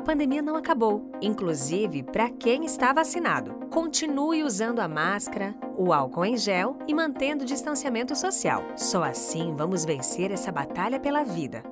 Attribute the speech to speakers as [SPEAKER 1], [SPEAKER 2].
[SPEAKER 1] a pandemia não acabou, inclusive para quem está vacinado. Continue usando a máscara, o álcool em gel e mantendo o distanciamento social. Só assim vamos vencer essa batalha pela vida.